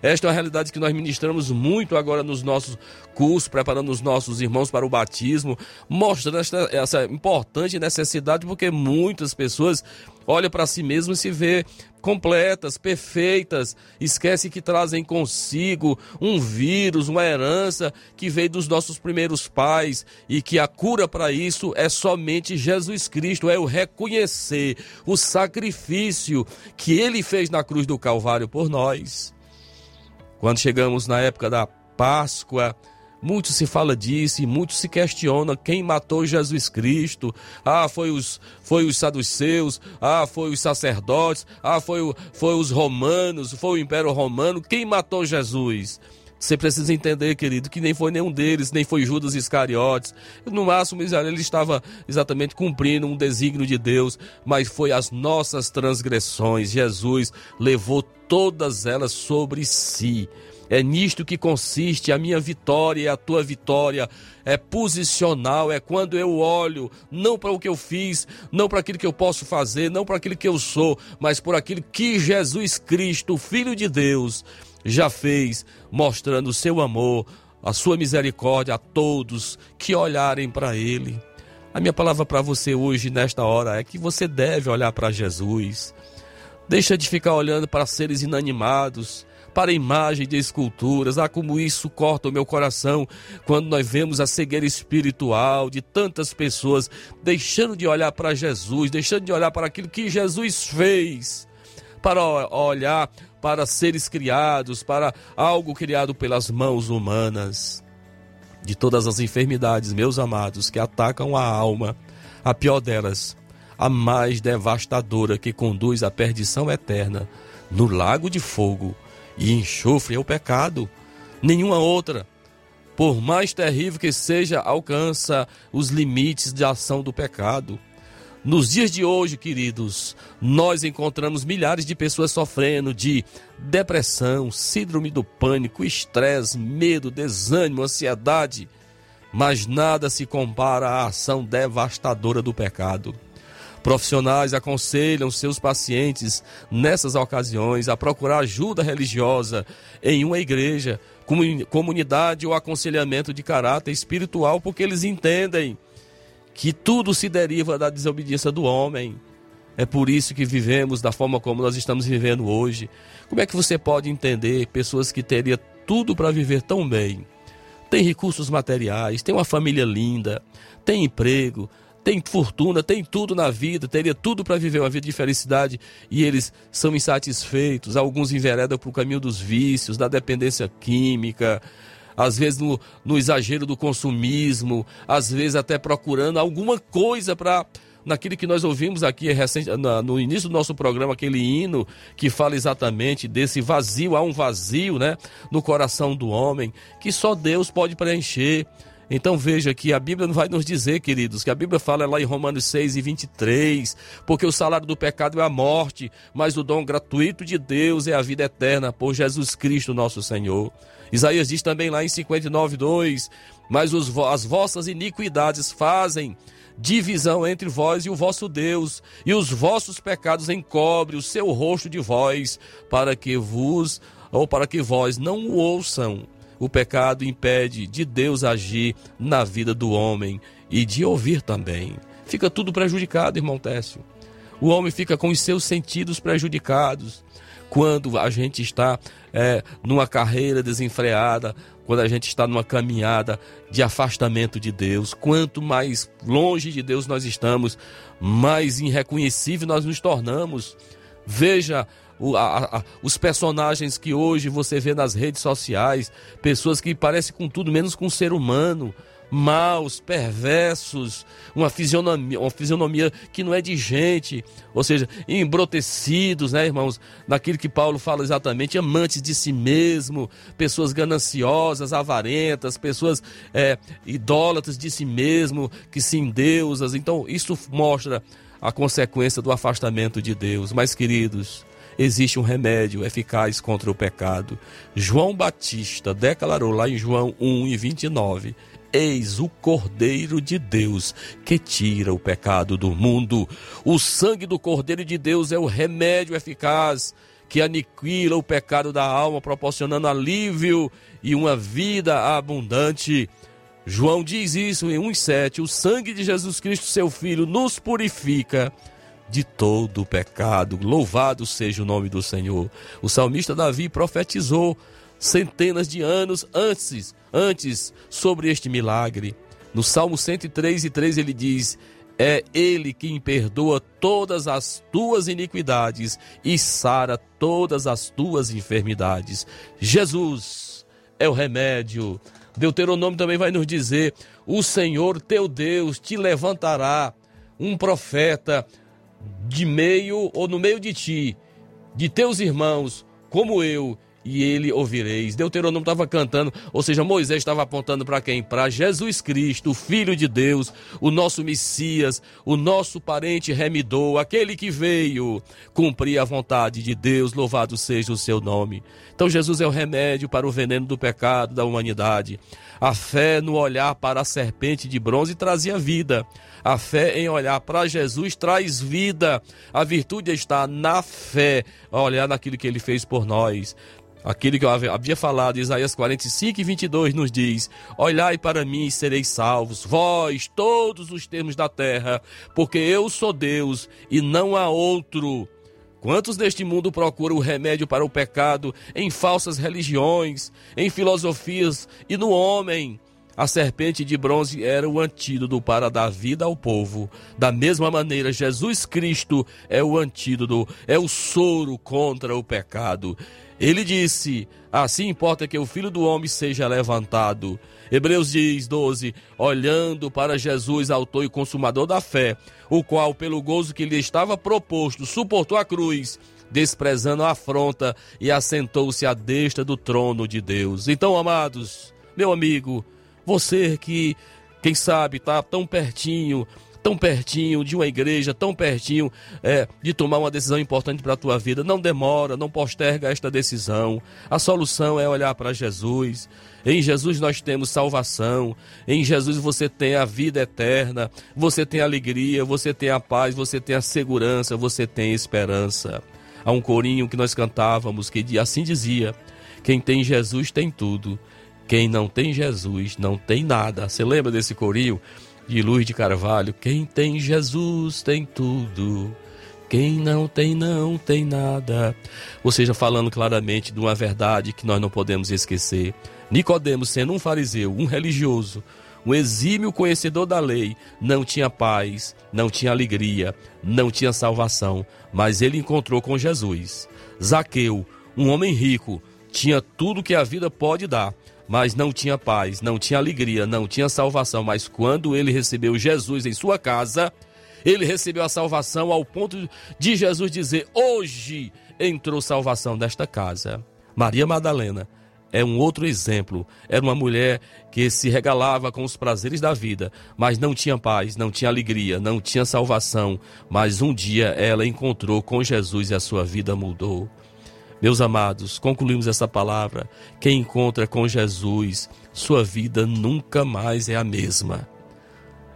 Esta é uma realidade que nós ministramos muito agora nos nossos cursos, preparando os nossos irmãos para o batismo, mostrando esta, essa importante necessidade, porque muitas pessoas olham para si mesmas e se vê completas, perfeitas, esquece que trazem consigo um vírus, uma herança que veio dos nossos primeiros pais e que a cura para isso é somente Jesus Cristo, é o reconhecer o sacrifício que ele fez na cruz do Calvário por nós. Quando chegamos na época da Páscoa, muito se fala disso e muito se questiona quem matou Jesus Cristo. Ah, foi os, foi os saduceus, ah, foi os sacerdotes, ah, foi, foi os romanos, foi o Império Romano. Quem matou Jesus? Você precisa entender, querido, que nem foi nenhum deles, nem foi Judas Iscariotes. No máximo, ele estava exatamente cumprindo um desígnio de Deus, mas foi as nossas transgressões. Jesus levou todas elas sobre si. É nisto que consiste a minha vitória e a tua vitória. É posicional, é quando eu olho não para o que eu fiz, não para aquilo que eu posso fazer, não para aquilo que eu sou, mas por aquilo que Jesus Cristo, Filho de Deus, já fez, mostrando o seu amor, a sua misericórdia a todos que olharem para Ele. A minha palavra para você hoje, nesta hora, é que você deve olhar para Jesus. Deixa de ficar olhando para seres inanimados, para imagens de esculturas. Ah, como isso corta o meu coração quando nós vemos a cegueira espiritual de tantas pessoas deixando de olhar para Jesus, deixando de olhar para aquilo que Jesus fez, para olhar para seres criados, para algo criado pelas mãos humanas. De todas as enfermidades, meus amados, que atacam a alma, a pior delas a mais devastadora que conduz à perdição eterna, no lago de fogo e enxofre é o pecado. Nenhuma outra, por mais terrível que seja, alcança os limites de ação do pecado. Nos dias de hoje, queridos, nós encontramos milhares de pessoas sofrendo de depressão, síndrome do pânico, estresse, medo, desânimo, ansiedade, mas nada se compara à ação devastadora do pecado. Profissionais aconselham seus pacientes nessas ocasiões a procurar ajuda religiosa em uma igreja, comunidade ou aconselhamento de caráter espiritual, porque eles entendem que tudo se deriva da desobediência do homem. É por isso que vivemos da forma como nós estamos vivendo hoje. Como é que você pode entender pessoas que teriam tudo para viver tão bem? Tem recursos materiais, tem uma família linda, tem emprego, tem fortuna, tem tudo na vida, teria tudo para viver uma vida de felicidade e eles são insatisfeitos. Alguns enveredam para o caminho dos vícios, da dependência química, às vezes no, no exagero do consumismo, às vezes até procurando alguma coisa para naquilo que nós ouvimos aqui recente, no início do nosso programa, aquele hino que fala exatamente desse vazio, há um vazio né, no coração do homem que só Deus pode preencher. Então veja que a Bíblia não vai nos dizer, queridos, que a Bíblia fala lá em Romanos 6 e 23, porque o salário do pecado é a morte, mas o dom gratuito de Deus é a vida eterna por Jesus Cristo nosso Senhor. Isaías diz também lá em 59, 2, mas os, as vossas iniquidades fazem divisão entre vós e o vosso Deus, e os vossos pecados encobre o seu rosto de vós, para que vos ou para que vós não o ouçam. O pecado impede de Deus agir na vida do homem e de ouvir também. Fica tudo prejudicado, irmão Técio. O homem fica com os seus sentidos prejudicados quando a gente está é, numa carreira desenfreada, quando a gente está numa caminhada de afastamento de Deus. Quanto mais longe de Deus nós estamos, mais irreconhecível nós nos tornamos. Veja o, a, a, os personagens que hoje você vê nas redes sociais, pessoas que parecem com tudo menos com um ser humano, maus, perversos, uma fisionomia, uma fisionomia que não é de gente, ou seja, embrotecidos, né, irmãos, naquilo que Paulo fala exatamente, amantes de si mesmo, pessoas gananciosas, avarentas, pessoas é, idólatras de si mesmo, que se endeusas. Então, isso mostra a consequência do afastamento de Deus. Mas, queridos, existe um remédio eficaz contra o pecado. João Batista declarou lá em João 1 e 29: Eis o Cordeiro de Deus que tira o pecado do mundo. O sangue do Cordeiro de Deus é o remédio eficaz que aniquila o pecado da alma, proporcionando alívio e uma vida abundante. João diz isso em 1,7: O sangue de Jesus Cristo, seu Filho, nos purifica de todo o pecado. Louvado seja o nome do Senhor. O salmista Davi profetizou centenas de anos antes, antes sobre este milagre. No Salmo 103 e 3 ele diz: É ele quem perdoa todas as tuas iniquidades e sara todas as tuas enfermidades. Jesus é o remédio. Deuteronômio também vai nos dizer: O Senhor teu Deus te levantará um profeta de meio ou no meio de ti, de teus irmãos, como eu, e ele ouvireis. Deuteronômio estava cantando, ou seja, Moisés estava apontando para quem? Para Jesus Cristo, o Filho de Deus, o nosso Messias, o nosso parente remidor, aquele que veio cumprir a vontade de Deus, louvado seja o seu nome. Então Jesus é o remédio para o veneno do pecado da humanidade. A fé no olhar para a serpente de bronze trazia vida. A fé em olhar para Jesus traz vida. A virtude está na fé, olhar naquilo que ele fez por nós. Aquilo que eu havia falado, Isaías 45 e 22 nos diz: Olhai para mim e sereis salvos, vós, todos os termos da terra, porque eu sou Deus e não há outro. Quantos neste mundo procuram o remédio para o pecado em falsas religiões, em filosofias e no homem? A serpente de bronze era o antídoto para dar vida ao povo. Da mesma maneira, Jesus Cristo é o antídoto, é o soro contra o pecado. Ele disse: Assim importa que o filho do homem seja levantado. Hebreus diz 12: Olhando para Jesus, autor e consumador da fé, o qual, pelo gozo que lhe estava proposto, suportou a cruz, desprezando a afronta e assentou-se à destra do trono de Deus. Então, amados, meu amigo, você que, quem sabe, está tão pertinho, tão pertinho de uma igreja, tão pertinho é, de tomar uma decisão importante para a tua vida. Não demora, não posterga esta decisão. A solução é olhar para Jesus. Em Jesus nós temos salvação. Em Jesus você tem a vida eterna. Você tem alegria, você tem a paz, você tem a segurança, você tem esperança. Há um corinho que nós cantávamos que assim dizia: Quem tem Jesus tem tudo. Quem não tem Jesus não tem nada. Você lembra desse corinho de Luz de Carvalho? Quem tem Jesus tem tudo. Quem não tem, não tem nada. Ou seja, falando claramente de uma verdade que nós não podemos esquecer. Nicodemos, sendo um fariseu, um religioso, um exímio conhecedor da lei, não tinha paz, não tinha alegria, não tinha salvação, mas ele encontrou com Jesus. Zaqueu, um homem rico, tinha tudo que a vida pode dar, mas não tinha paz, não tinha alegria, não tinha salvação. Mas quando ele recebeu Jesus em sua casa, ele recebeu a salvação ao ponto de Jesus dizer: Hoje entrou salvação nesta casa. Maria Madalena é um outro exemplo. Era uma mulher que se regalava com os prazeres da vida, mas não tinha paz, não tinha alegria, não tinha salvação. Mas um dia ela encontrou com Jesus e a sua vida mudou. Meus amados, concluímos essa palavra. Quem encontra com Jesus, sua vida nunca mais é a mesma.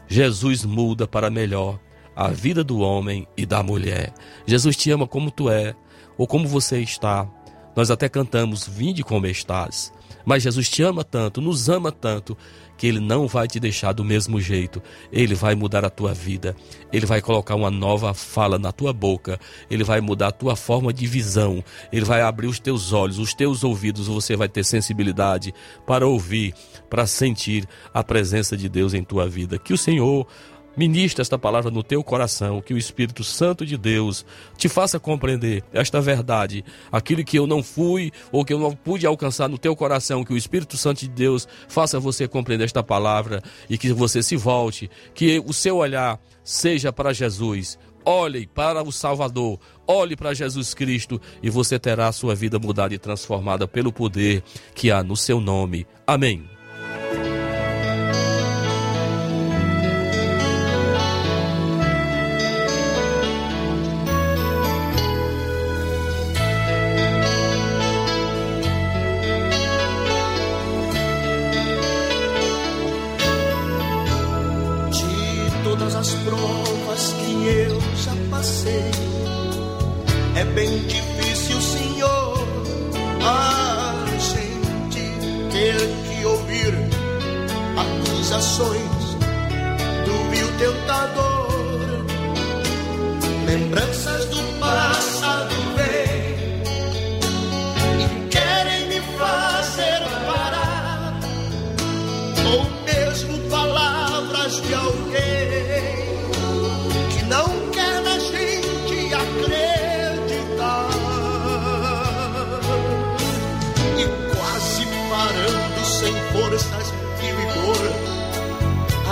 Jesus muda para melhor a vida do homem e da mulher. Jesus te ama como tu é ou como você está. Nós até cantamos: Vinde como estás. Mas Jesus te ama tanto, nos ama tanto, que Ele não vai te deixar do mesmo jeito. Ele vai mudar a tua vida. Ele vai colocar uma nova fala na tua boca. Ele vai mudar a tua forma de visão. Ele vai abrir os teus olhos, os teus ouvidos. Você vai ter sensibilidade para ouvir, para sentir a presença de Deus em tua vida. Que o Senhor Ministra esta palavra no teu coração, que o Espírito Santo de Deus te faça compreender esta verdade, aquilo que eu não fui ou que eu não pude alcançar no teu coração, que o Espírito Santo de Deus faça você compreender esta palavra e que você se volte, que o seu olhar seja para Jesus. Olhe para o Salvador, olhe para Jesus Cristo e você terá a sua vida mudada e transformada pelo poder que há no seu nome. Amém.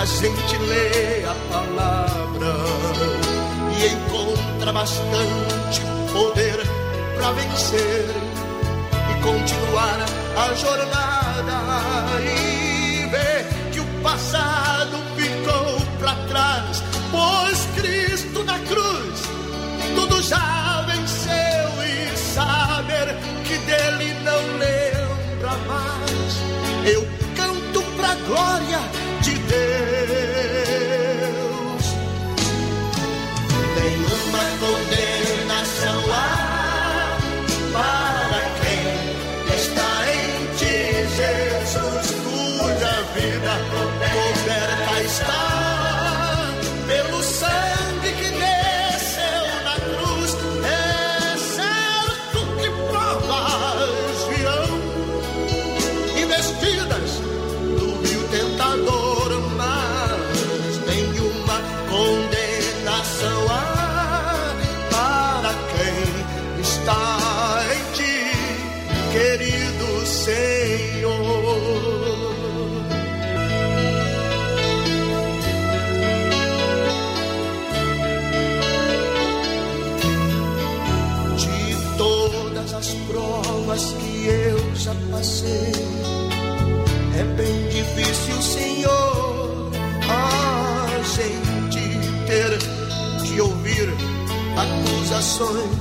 A gente lê a palavra e encontra bastante poder para vencer e continuar a jornada e ver que o passado ficou para trás, pois Cristo na cruz tudo já venceu e saber que dele não lembra mais. Eu canto pra glória boy.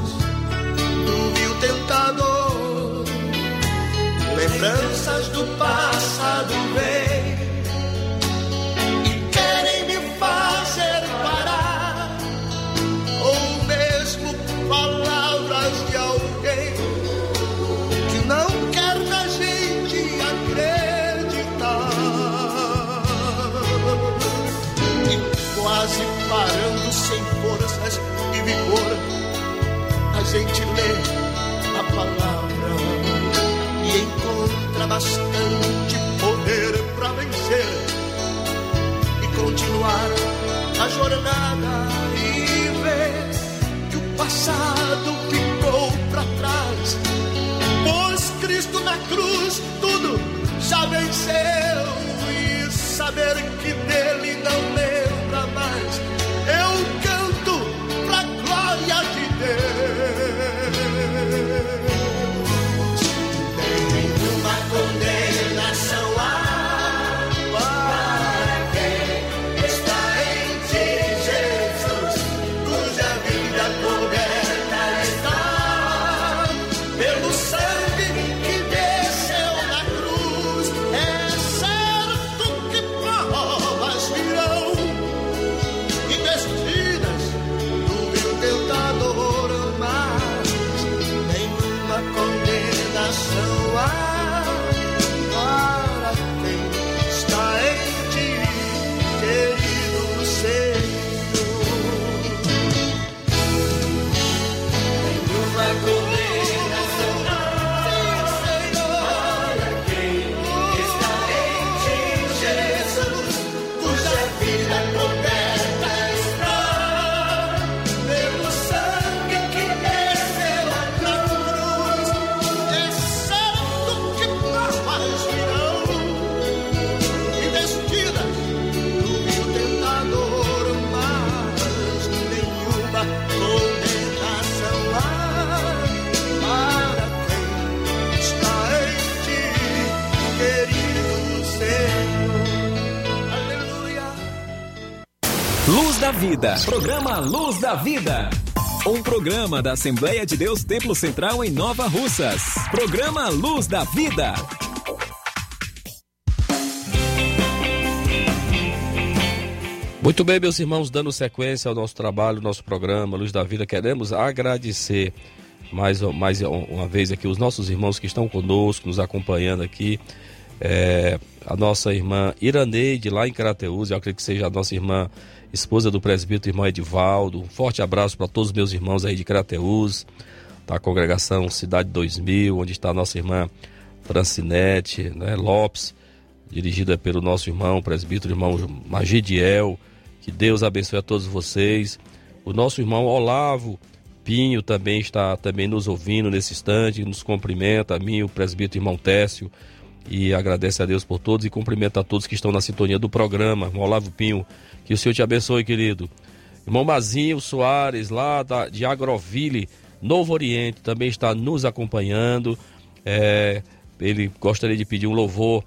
Bastante poder para vencer e continuar a jornada e ver que o passado ficou para trás. Pois Cristo na cruz tudo já venceu e saber que dele não lembra Vida. Programa Luz da Vida. Um programa da Assembleia de Deus Templo Central em Nova Russas. Programa Luz da Vida. Muito bem, meus irmãos, dando sequência ao nosso trabalho, nosso programa Luz da Vida, queremos agradecer mais, mais uma vez aqui os nossos irmãos que estão conosco, nos acompanhando aqui é, a nossa irmã Iraneide, lá em Carateus, eu acredito que seja a nossa irmã, esposa do presbítero, irmão Edivaldo. Um forte abraço para todos os meus irmãos aí de Carateus, da congregação Cidade 2000, onde está a nossa irmã Francinete né, Lopes, dirigida pelo nosso irmão, presbítero, irmão Magidiel. Que Deus abençoe a todos vocês. O nosso irmão Olavo Pinho também está também nos ouvindo nesse instante, nos cumprimenta, a mim, o presbítero irmão Técio, e agradece a Deus por todos e cumprimenta a todos que estão na sintonia do programa. Irmão Olavo Pinho, que o Senhor te abençoe, querido. Irmão Mazinho Soares, lá da, de Agroville, Novo Oriente, também está nos acompanhando. É, ele gostaria de pedir um louvor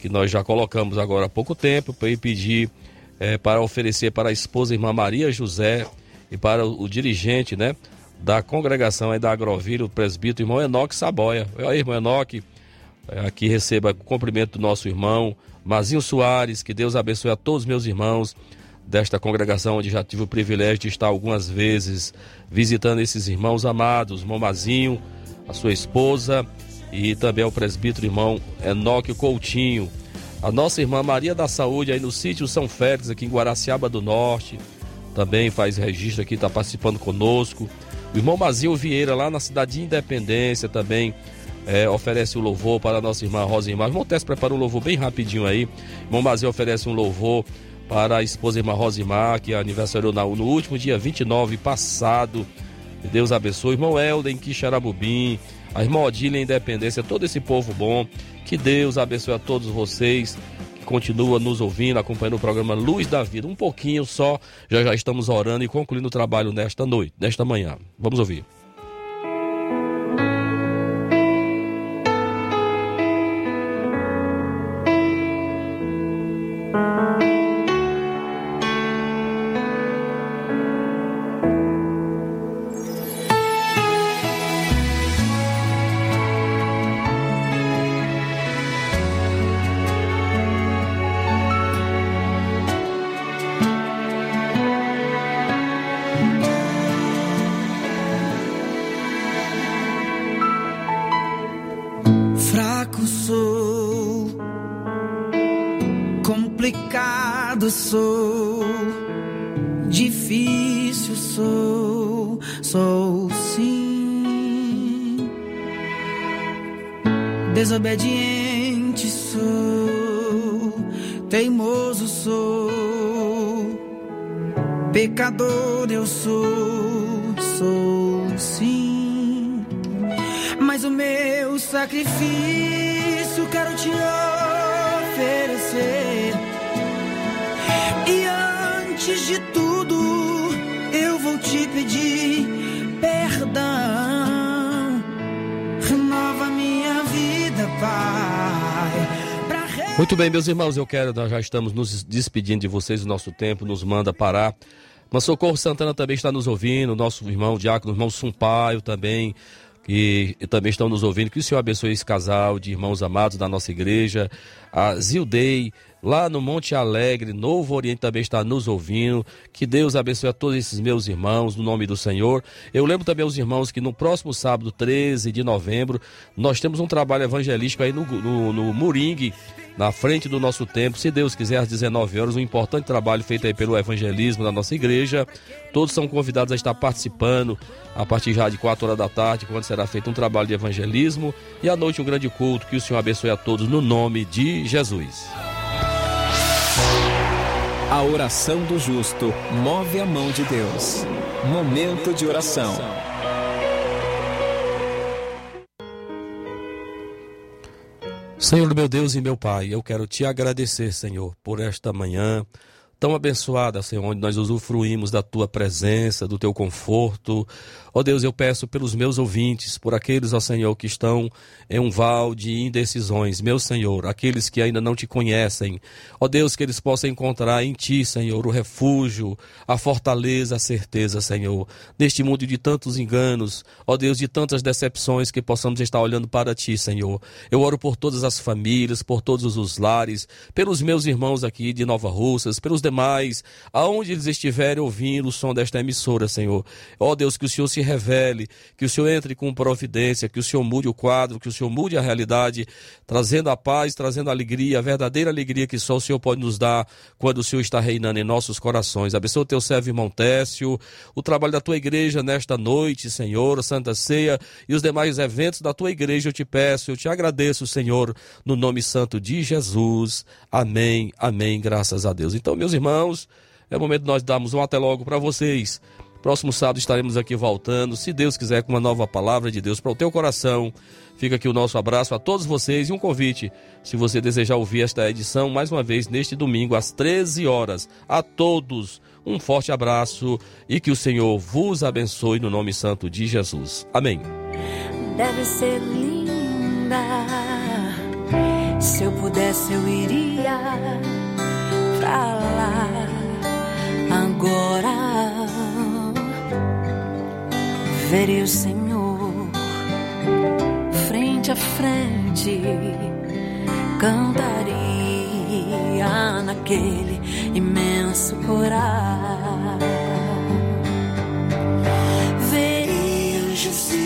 que nós já colocamos agora há pouco tempo, para ele pedir é, para oferecer para a esposa irmã Maria José e para o, o dirigente, né? Da congregação aí da Agroville, o presbítero irmão Enoque Saboia. Aí, irmão Enoque, aqui receba o cumprimento do nosso irmão Mazinho Soares, que Deus abençoe a todos os meus irmãos desta congregação, onde já tive o privilégio de estar algumas vezes visitando esses irmãos amados, irmão Mazinho, a sua esposa e também ao presbítero irmão Enoque Coutinho. A nossa irmã Maria da Saúde aí no sítio São Félix, aqui em Guaraciaba do Norte, também faz registro aqui, está participando conosco. O irmão Mazinho Vieira, lá na cidade de Independência, também é, oferece o louvor para a nossa irmã Rosimar. O irmão Tess prepara um louvor bem rapidinho aí. O Mazinho oferece um louvor para a esposa irmã Rosimar, que aniversariou no último dia 29 passado. Deus abençoe. O irmão Helder em Quixarabubim, a irmã Odília Independência, todo esse povo bom. Que Deus abençoe a todos vocês que continua nos ouvindo, acompanhando o programa Luz da Vida. Um pouquinho só, já já estamos orando e concluindo o trabalho nesta noite, nesta manhã. Vamos ouvir. Teimoso sou, pecador eu sou, sou sim. Mas o meu sacrifício quero te oferecer. E antes de tudo, eu vou te pedir perdão. Renova minha vida, Pai. Muito bem, meus irmãos, eu quero, nós já estamos nos despedindo de vocês, o nosso tempo nos manda parar. Mas Socorro Santana também está nos ouvindo, nosso irmão Diácono, irmão Sumpaio também, que também estão nos ouvindo. Que o Senhor abençoe esse casal de irmãos amados da nossa igreja. A Zildei, lá no Monte Alegre, Novo Oriente, também está nos ouvindo. Que Deus abençoe a todos esses meus irmãos, no nome do Senhor. Eu lembro também aos irmãos que no próximo sábado, 13 de novembro, nós temos um trabalho evangelístico aí no, no, no Moringue, na frente do nosso tempo. Se Deus quiser, às 19 horas, um importante trabalho feito aí pelo evangelismo da nossa igreja. Todos são convidados a estar participando a partir já de 4 horas da tarde, quando será feito um trabalho de evangelismo. E à noite, um grande culto. Que o Senhor abençoe a todos no nome de Jesus. A oração do justo move a mão de Deus. Momento de oração. Senhor meu Deus e meu Pai, eu quero te agradecer, Senhor, por esta manhã tão abençoada, Senhor, onde nós usufruímos da tua presença, do teu conforto. Ó Deus, eu peço pelos meus ouvintes, por aqueles, ó Senhor, que estão em um val de indecisões, meu Senhor, aqueles que ainda não te conhecem. Ó Deus, que eles possam encontrar em ti, Senhor, o refúgio, a fortaleza, a certeza, Senhor, neste mundo de tantos enganos, ó Deus, de tantas decepções que possamos estar olhando para ti, Senhor. Eu oro por todas as famílias, por todos os lares, pelos meus irmãos aqui de Nova Russas, pelos demais, aonde eles estiverem ouvindo o som desta emissora, Senhor. Ó Deus, que o Senhor se revele, que o Senhor entre com providência, que o Senhor mude o quadro, que o Senhor mude a realidade, trazendo a paz, trazendo a alegria, a verdadeira alegria que só o Senhor pode nos dar quando o Senhor está reinando em nossos corações. Abençoa o teu servo irmão Técio, o trabalho da tua igreja nesta noite, Senhor, Santa Ceia e os demais eventos da tua igreja, eu te peço, eu te agradeço, Senhor, no nome santo de Jesus. Amém, amém, graças a Deus. Então, meus irmãos, é o momento de nós darmos um até logo para vocês. Próximo sábado estaremos aqui voltando, se Deus quiser, com uma nova palavra de Deus para o teu coração. Fica aqui o nosso abraço a todos vocês e um convite, se você desejar ouvir esta edição mais uma vez neste domingo às 13 horas. A todos, um forte abraço e que o Senhor vos abençoe no nome santo de Jesus. Amém. deve ser linda. Se eu pudesse, eu iria pra lá agora. Veria o Senhor frente a frente, cantaria naquele imenso coral. Veria anjos e